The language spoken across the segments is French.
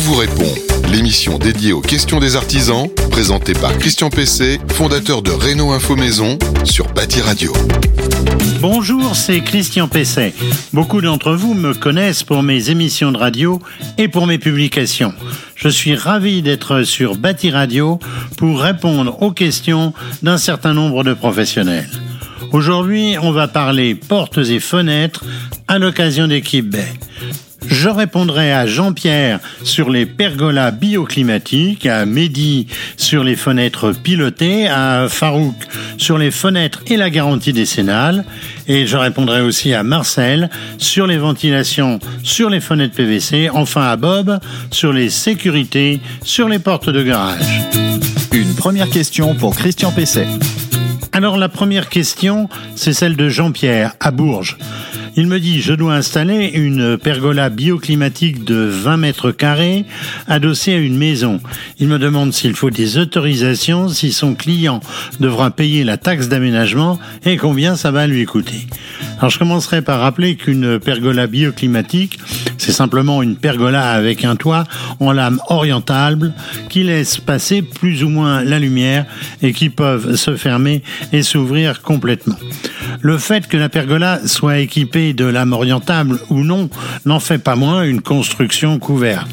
Vous répond, l'émission dédiée aux questions des artisans, présentée par Christian Pessé, fondateur de Renault Info Maison sur Bâti Radio. Bonjour, c'est Christian Pesset. Beaucoup d'entre vous me connaissent pour mes émissions de radio et pour mes publications. Je suis ravi d'être sur Bâti Radio pour répondre aux questions d'un certain nombre de professionnels. Aujourd'hui, on va parler portes et fenêtres à l'occasion d'Équipe Bay. Je répondrai à Jean-Pierre sur les pergolas bioclimatiques, à Mehdi sur les fenêtres pilotées, à Farouk sur les fenêtres et la garantie décennale, et je répondrai aussi à Marcel sur les ventilations sur les fenêtres PVC, enfin à Bob sur les sécurités sur les portes de garage. Une première question pour Christian Pesset. Alors la première question, c'est celle de Jean-Pierre à Bourges. Il me dit, je dois installer une pergola bioclimatique de 20 mètres carrés adossée à une maison. Il me demande s'il faut des autorisations, si son client devra payer la taxe d'aménagement et combien ça va lui coûter. Alors je commencerai par rappeler qu'une pergola bioclimatique, c'est simplement une pergola avec un toit en lame orientable qui laisse passer plus ou moins la lumière et qui peuvent se fermer et s'ouvrir complètement. Le fait que la pergola soit équipée de lames orientables ou non n'en fait pas moins une construction couverte.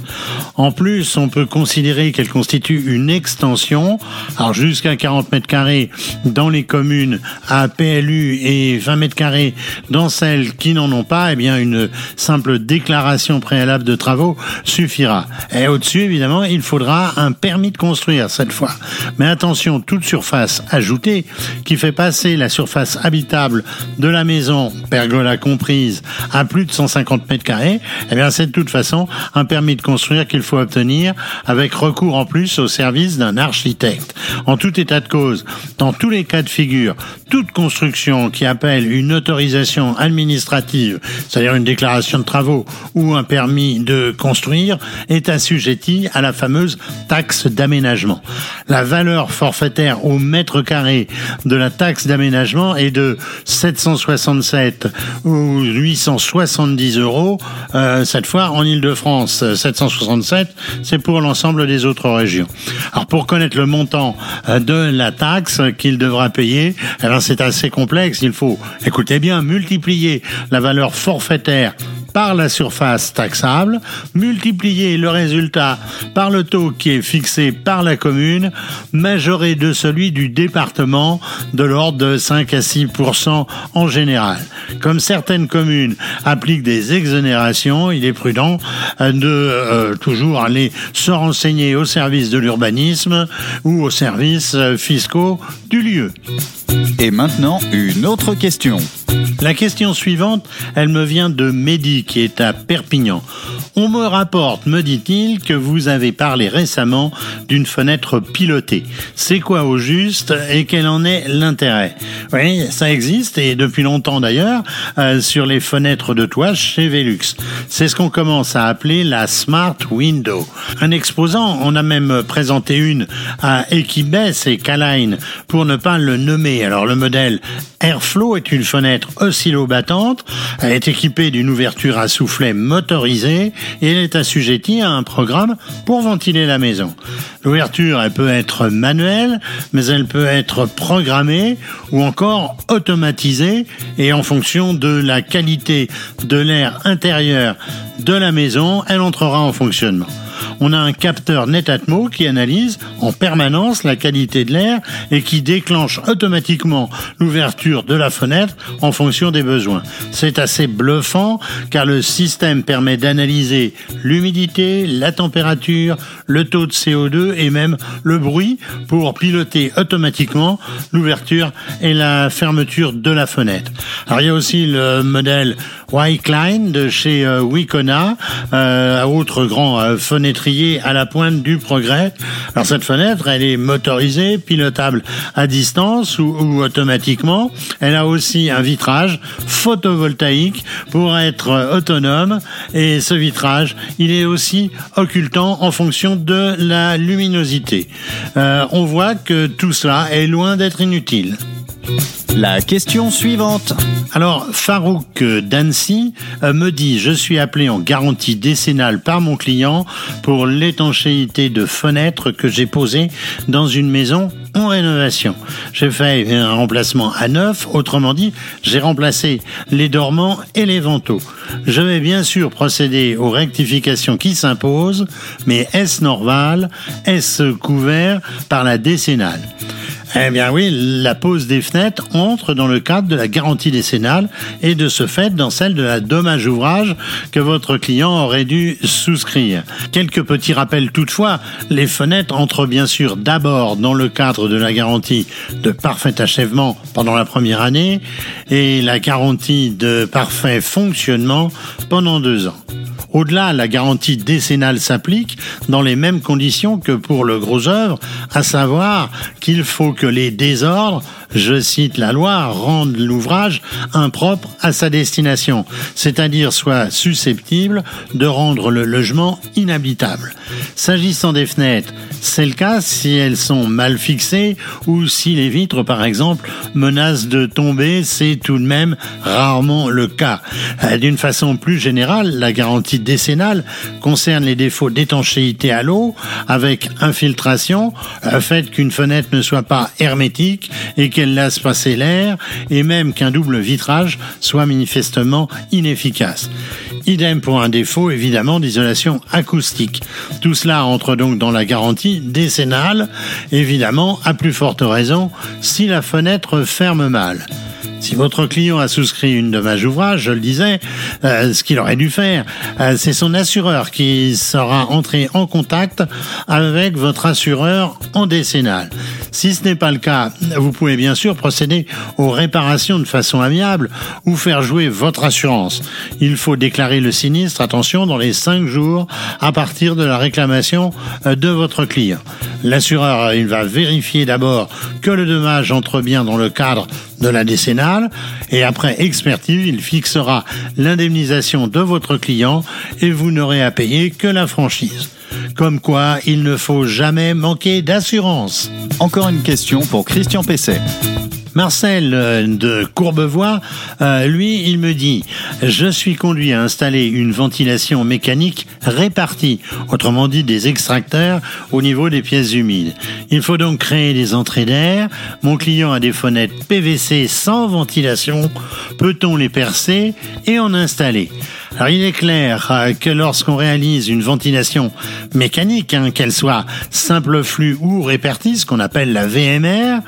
En plus, on peut considérer qu'elle constitue une extension, alors jusqu'à 40 mètres carrés dans les communes à PLU et 20 mètres carrés dans celles qui n'en ont pas, eh bien une simple déclaration préalable de travaux suffira. Et au-dessus, évidemment, il faudra un permis de construire cette fois. Mais attention, toute surface ajoutée qui fait passer la surface habitable de la maison, pergola comprise, à plus de 150 mètres carrés, eh bien c'est de toute façon un permis de construire qu'il faut obtenir avec recours en plus au service d'un architecte. En tout état de cause, dans tous les cas de figure, toute construction qui appelle une autorisation administrative, c'est-à-dire une déclaration de travaux ou un permis de construire, est assujettie à la fameuse taxe d'aménagement. La valeur forfaitaire au mètre carré de la taxe d'aménagement est de 767 ou 870 euros, euh, cette fois en Ile-de-France. 767, c'est pour l'ensemble des autres régions. Alors pour connaître le montant euh, de la taxe qu'il devra payer, alors c'est assez complexe. Il faut, écoutez bien, multiplier la valeur forfaitaire par la surface taxable, multiplier le résultat par le taux qui est fixé par la commune, majoré de celui du département de l'ordre de 5 à 6% en général. Comme certaines communes appliquent des exonérations, il est prudent euh, de euh, toujours aller se renseigner au service de l'urbanisme ou aux services euh, fiscaux du lieu. Et maintenant, une autre question. La question suivante, elle me vient de Mehdi qui est à Perpignan. On me rapporte, me dit-il, que vous avez parlé récemment d'une fenêtre pilotée. C'est quoi au juste et quel en est l'intérêt? Oui, ça existe et depuis longtemps d'ailleurs euh, sur les fenêtres de toit chez Velux. C'est ce qu'on commence à appeler la Smart Window. Un exposant, on a même présenté une à Equibès et Caline pour ne pas le nommer. Alors le modèle Airflow est une fenêtre oscillo-battante. Elle est équipée d'une ouverture à soufflet motorisée et elle est assujettie à un programme pour ventiler la maison. L'ouverture, elle peut être manuelle, mais elle peut être programmée ou encore automatisée et en fonction de la qualité de l'air intérieur de la maison, elle entrera en fonctionnement on a un capteur Netatmo qui analyse en permanence la qualité de l'air et qui déclenche automatiquement l'ouverture de la fenêtre en fonction des besoins. C'est assez bluffant car le système permet d'analyser l'humidité, la température, le taux de CO2 et même le bruit pour piloter automatiquement l'ouverture et la fermeture de la fenêtre. Alors il y a aussi le modèle Wycline de chez euh, Wicona, euh, autre grand euh, fenêtrier à la pointe du progrès. Alors cette fenêtre, elle est motorisée, pilotable à distance ou, automatiquement. Elle a aussi un vitrage photovoltaïque pour être autonome et ce vitrage, il est aussi occultant en fonction de la luminosité. On voit que tout cela est loin d'être inutile. La question suivante. Alors, Farouk d'Annecy euh, me dit Je suis appelé en garantie décennale par mon client pour l'étanchéité de fenêtres que j'ai posées dans une maison en rénovation. J'ai fait un remplacement à neuf, autrement dit, j'ai remplacé les dormants et les vantaux. Je vais bien sûr procéder aux rectifications qui s'imposent, mais est-ce normal Est-ce couvert par la décennale? Eh bien oui, la pose des fenêtres entre dans le cadre de la garantie décennale et de ce fait dans celle de la dommage ouvrage que votre client aurait dû souscrire. Quelques petits rappels toutefois, les fenêtres entrent bien sûr d'abord dans le cadre de la garantie de parfait achèvement pendant la première année et la garantie de parfait fonctionnement pendant deux ans. Au-delà, la garantie décennale s'applique dans les mêmes conditions que pour le gros œuvre, à savoir qu'il faut que les désordres, je cite la loi, rendent l'ouvrage impropre à sa destination, c'est-à-dire soit susceptible de rendre le logement inhabitable. S'agissant des fenêtres, c'est le cas si elles sont mal fixées ou si les vitres, par exemple, menacent de tomber, c'est tout de même rarement le cas. Euh, d'une façon plus générale, la garantie décennale concerne les défauts d'étanchéité à l'eau avec infiltration, le fait qu'une fenêtre ne soit pas hermétique et qu'elle laisse passer l'air et même qu'un double vitrage soit manifestement inefficace. Idem pour un défaut évidemment d'isolation acoustique. Tout cela entre donc dans la garantie décennale, évidemment à plus forte raison si la fenêtre ferme mal. Si votre client a souscrit une dommage ouvrage, je le disais, euh, ce qu'il aurait dû faire, euh, c'est son assureur qui sera entré en contact avec votre assureur en décennale. Si ce n'est pas le cas, vous pouvez bien sûr procéder aux réparations de façon amiable ou faire jouer votre assurance. Il faut déclarer le sinistre, attention, dans les cinq jours à partir de la réclamation euh, de votre client. L'assureur, il va vérifier d'abord que le dommage entre bien dans le cadre de la décennale et après expertise, il fixera l'indemnisation de votre client et vous n'aurez à payer que la franchise. Comme quoi, il ne faut jamais manquer d'assurance. Encore une question pour Christian Pesset. Marcel euh, de Courbevoie, euh, lui, il me dit Je suis conduit à installer une ventilation mécanique répartie, autrement dit des extracteurs au niveau des pièces humides. Il faut donc créer des entrées d'air. Mon client a des fenêtres PVC sans ventilation. Peut-on les percer et en installer? Alors il est clair euh, que lorsqu'on réalise une ventilation mécanique, hein, qu'elle soit simple flux ou répartie, ce qu'on appelle la VMR,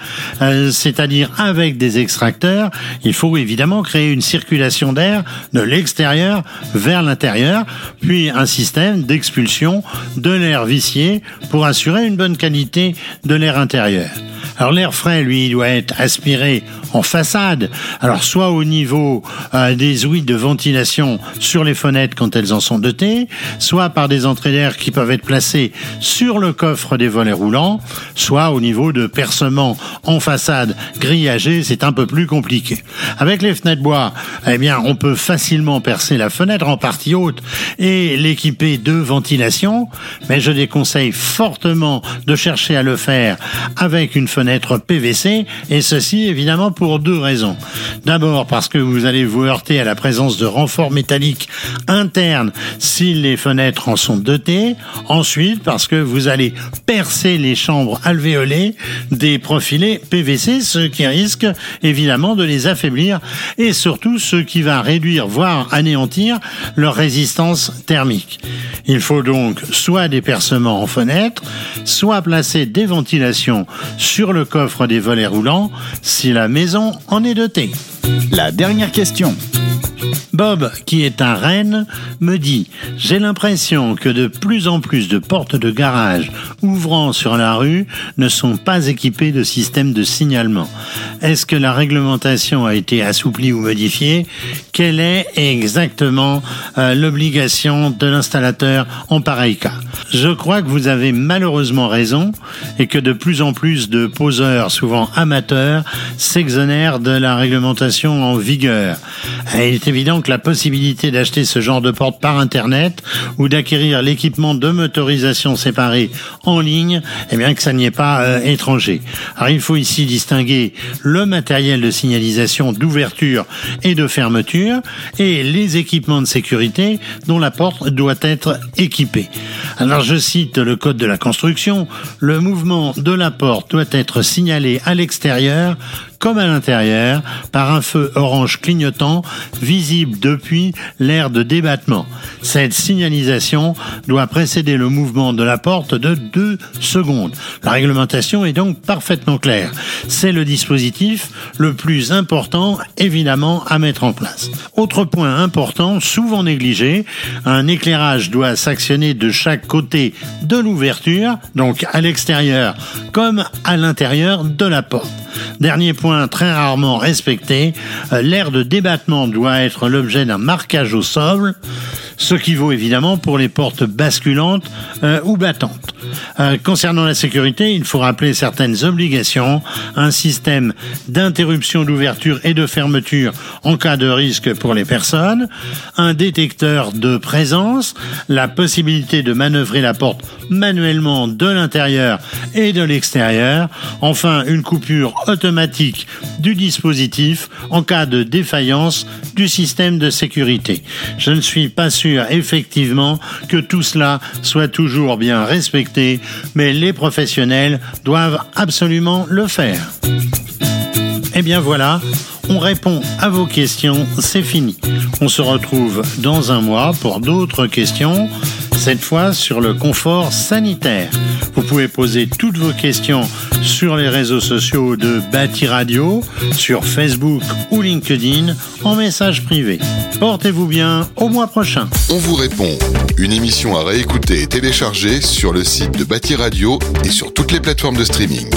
euh, c'est-à-dire avec des extracteurs, il faut évidemment créer une circulation d'air de l'extérieur vers l'intérieur, puis un système d'expulsion de l'air vicié pour assurer une bonne qualité de l'air intérieur. Alors l'air frais, lui, doit être aspiré en façade. Alors soit au niveau euh, des ouïes de ventilation sur les fenêtres quand elles en sont dotées, soit par des entrées d'air qui peuvent être placées sur le coffre des volets roulants, soit au niveau de percements en façade grillagés, c'est un peu plus compliqué. Avec les fenêtres bois, eh bien, on peut facilement percer la fenêtre en partie haute et l'équiper de ventilation, mais je déconseille fortement de chercher à le faire avec une fenêtre PVC, et ceci évidemment pour deux raisons. D'abord parce que vous allez vous heurter à la présence de renforts métalliques internes si les fenêtres en sont dotées. Ensuite parce que vous allez percer les chambres alvéolées des profilés PVC, ce qui risque évidemment de les affaiblir et surtout ce qui va réduire voire anéantir leur résistance thermique. Il faut donc soit des percements en fenêtres, soit placer des ventilations sur le coffre des volets roulants si la maison en est dotée. La dernière question. Bob, qui est un reine, me dit J'ai l'impression que de plus en plus de portes de garage ouvrant sur la rue ne sont pas équipées de systèmes de signalement. Est-ce que la réglementation a été assouplie ou modifiée? Quelle est exactement euh, l'obligation de l'installateur en pareil cas? Je crois que vous avez malheureusement raison et que de plus en plus de poseurs, souvent amateurs, s'exonèrent de la réglementation en vigueur. il est évident que la possibilité d'acheter ce genre de porte par Internet ou d'acquérir l'équipement de motorisation séparée en ligne, eh bien que ça n'y est pas euh, étranger. Alors il faut ici distinguer le matériel de signalisation d'ouverture et de fermeture et les équipements de sécurité dont la porte doit être équipée. Alors je cite le code de la construction, le mouvement de la porte doit être signalé à l'extérieur comme à l'intérieur par un feu orange clignotant visible depuis l'aire de débattement. Cette signalisation doit précéder le mouvement de la porte de deux secondes. La réglementation est donc parfaitement claire. C'est le dispositif le plus important évidemment à mettre en place. Autre point important, souvent négligé, un éclairage doit s'actionner de chaque côté de l'ouverture, donc à l'extérieur comme à l'intérieur de la porte. Dernier point très rarement respecté, euh, l'aire de débattement doit être l'objet d'un marquage au sol, ce qui vaut évidemment pour les portes basculantes euh, ou battantes. Euh, concernant la sécurité, il faut rappeler certaines obligations, un système d'interruption d'ouverture et de fermeture en cas de risque pour les personnes, un détecteur de présence, la possibilité de manœuvrer la porte manuellement de l'intérieur et de l'extérieur, enfin une coupure automatique du dispositif en cas de défaillance du système de sécurité. Je ne suis pas sûr effectivement que tout cela soit toujours bien respecté, mais les professionnels doivent absolument le faire. Et eh bien voilà, on répond à vos questions, c'est fini. On se retrouve dans un mois pour d'autres questions cette fois sur le confort sanitaire. Vous pouvez poser toutes vos questions sur les réseaux sociaux de Bâti Radio, sur Facebook ou LinkedIn en message privé. Portez-vous bien, au mois prochain. On vous répond. Une émission à réécouter et télécharger sur le site de Bâti Radio et sur toutes les plateformes de streaming.